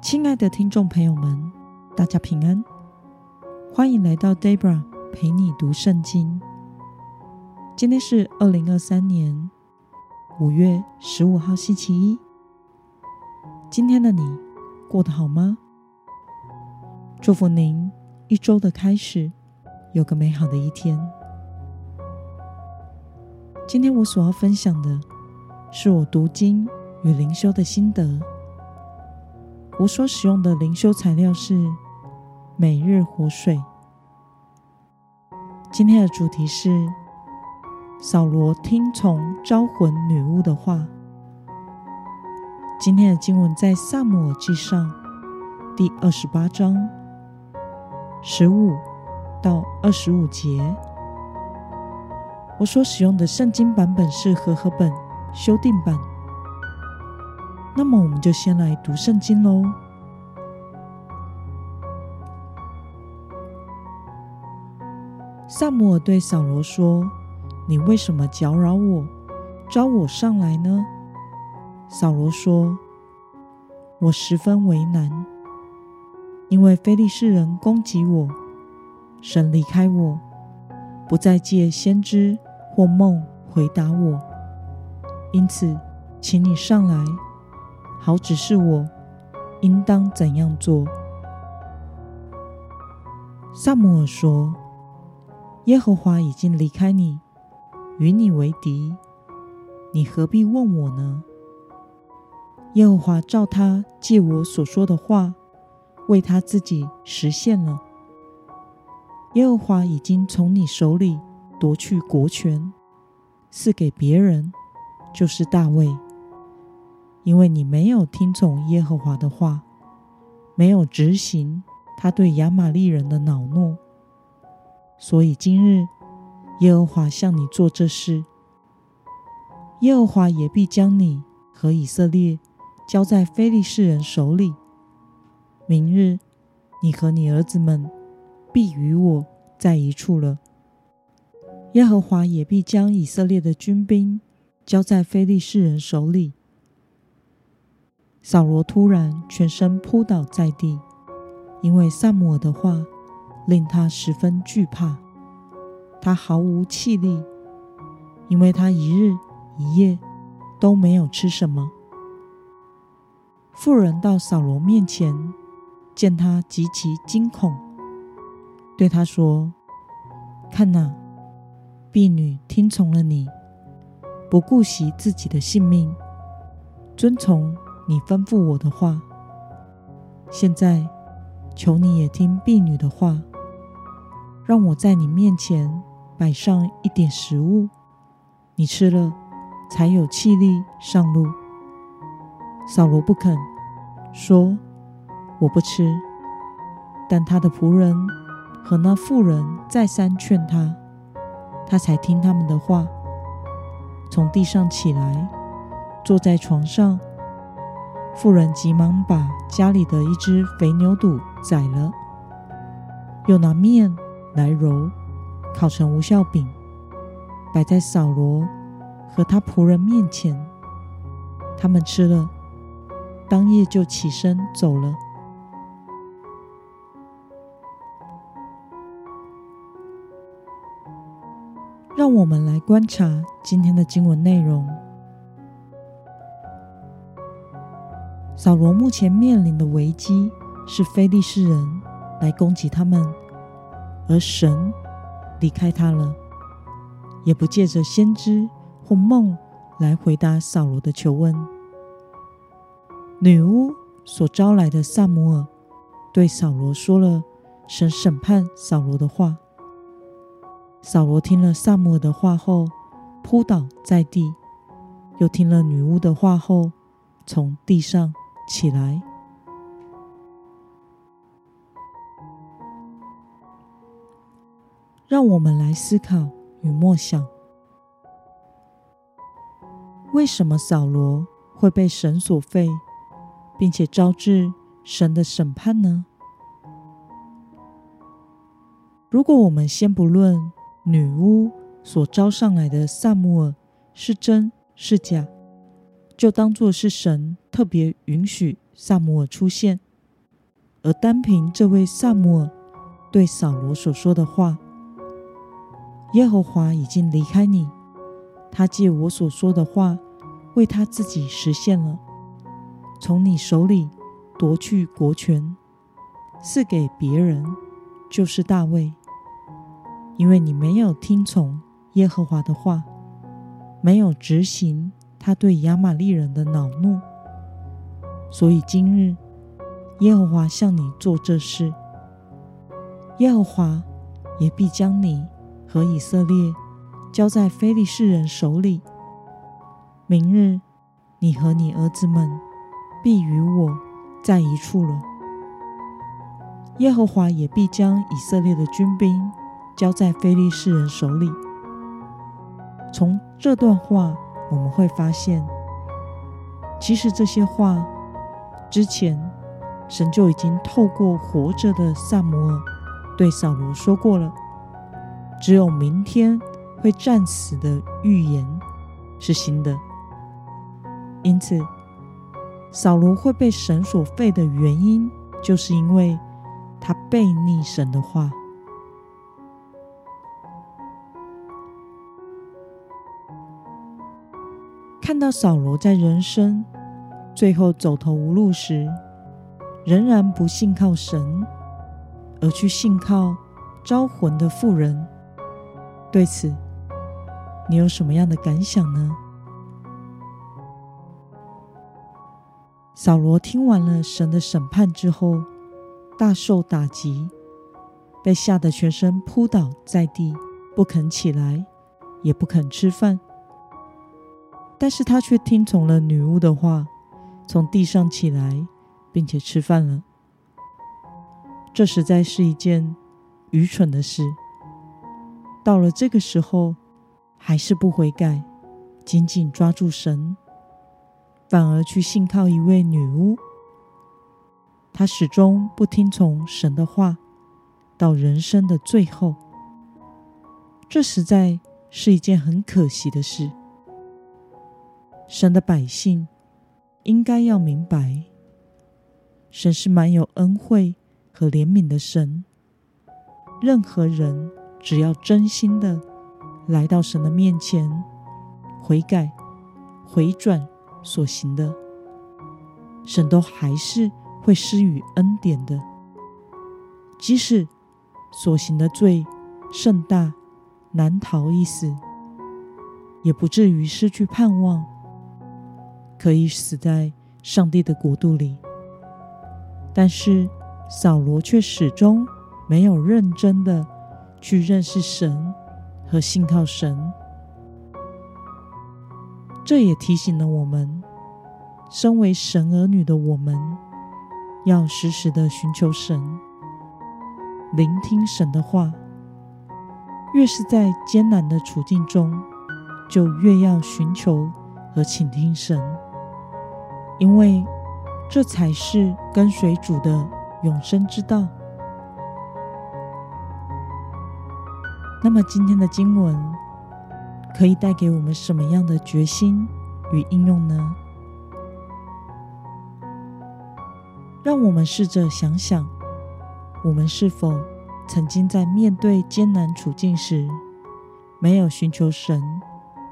亲爱的听众朋友们，大家平安，欢迎来到 Debra 陪你读圣经。今天是二零二三年五月十五号星期一。今天的你过得好吗？祝福您一周的开始有个美好的一天。今天我所要分享的是我读经与灵修的心得。我所使用的灵修材料是《每日活水》。今天的主题是扫罗听从招魂女巫的话。今天的经文在《撒母耳记上》第二十八章十五到二十五节。我所使用的圣经版本是和合本修订版。那么，我们就先来读圣经喽。撒母耳对扫罗说：“你为什么搅扰我，招我上来呢？”扫罗说：“我十分为难，因为非利士人攻击我，神离开我，不再借先知或梦回答我，因此，请你上来。”好指示我应当怎样做。撒母耳说：“耶和华已经离开你，与你为敌，你何必问我呢？”耶和华照他借我所说的话，为他自己实现了。耶和华已经从你手里夺去国权，赐给别人，就是大卫。因为你没有听从耶和华的话，没有执行他对亚玛力人的恼怒，所以今日耶和华向你做这事。耶和华也必将你和以色列交在非利士人手里。明日你和你儿子们必与我在一处了。耶和华也必将以色列的军兵交在非利士人手里。扫罗突然全身扑倒在地，因为撒母耳的话令他十分惧怕。他毫无气力，因为他一日一夜都没有吃什么。妇人到扫罗面前，见他极其惊恐，对他说：“看哪，婢女听从了你，不顾惜自己的性命，遵从。”你吩咐我的话，现在求你也听婢女的话，让我在你面前摆上一点食物，你吃了才有气力上路。扫罗不肯，说我不吃，但他的仆人和那妇人再三劝他，他才听他们的话，从地上起来，坐在床上。妇人急忙把家里的一只肥牛肚宰了，又拿面来揉，烤成无效饼，摆在扫罗和他仆人面前。他们吃了，当夜就起身走了。让我们来观察今天的经文内容。扫罗目前面临的危机是非利士人来攻击他们，而神离开他了，也不借着先知或梦来回答扫罗的求问。女巫所招来的撒母耳对扫罗说了神审判扫罗的话。扫罗听了撒母耳的话后扑倒在地，又听了女巫的话后从地上起来，让我们来思考与默想：为什么扫罗会被神所废，并且招致神的审判呢？如果我们先不论女巫所招上来的撒母耳是真是假，就当作是神特别允许撒母耳出现。而单凭这位撒母耳对扫罗所说的话，耶和华已经离开你，他借我所说的话为他自己实现了，从你手里夺去国权，赐给别人，就是大卫，因为你没有听从耶和华的话，没有执行他对亚玛力人的恼怒，所以今日耶和华向你做这事，耶和华也必将你。和以色列交在非利士人手里。明日，你和你儿子们必与我在一处了。耶和华也必将以色列的军兵交在非利士人手里。从这段话，我们会发现，其实这些话之前神就已经透过活着的撒母耳对扫罗说过了。只有明天会战死的预言是新的，因此扫罗会被神所废的原因，就是因为他悖逆神的话。看到扫罗在人生最后走投无路时，仍然不信靠神，而去信靠招魂的妇人。对此，你有什么样的感想呢？扫罗听完了神的审判之后，大受打击，被吓得全身扑倒在地，不肯起来，也不肯吃饭。但是他却听从了女巫的话，从地上起来，并且吃饭了。这实在是一件愚蠢的事。到了这个时候，还是不悔改，紧紧抓住神，反而去信靠一位女巫。他始终不听从神的话，到人生的最后，这实在是一件很可惜的事。神的百姓应该要明白，神是满有恩惠和怜悯的神，任何人。只要真心的来到神的面前，悔改、回转所行的，神都还是会施予恩典的。即使所行的罪甚大，难逃一死，也不至于失去盼望，可以死在上帝的国度里。但是扫罗却始终没有认真的。去认识神和信靠神，这也提醒了我们，身为神儿女的我们，要时时的寻求神，聆听神的话。越是在艰难的处境中，就越要寻求和倾听神，因为这才是跟随主的永生之道。那么今天的经文可以带给我们什么样的决心与应用呢？让我们试着想想，我们是否曾经在面对艰难处境时，没有寻求神、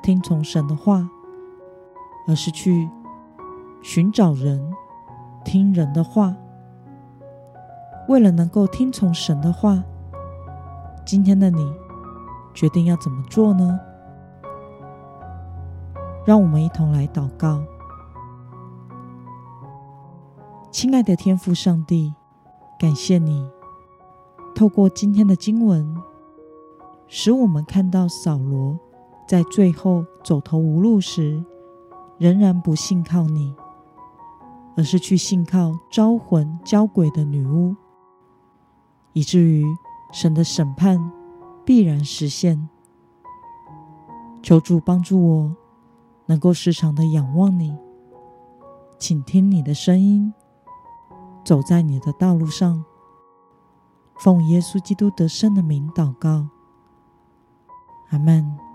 听从神的话，而是去寻找人、听人的话？为了能够听从神的话，今天的你，决定要怎么做呢？让我们一同来祷告。亲爱的天父上帝，感谢你透过今天的经文，使我们看到扫罗在最后走投无路时，仍然不信靠你，而是去信靠招魂交鬼的女巫，以至于神的审判。必然实现。求主帮助我，能够时常的仰望你，倾听你的声音，走在你的道路上。奉耶稣基督得胜的名祷告，阿门。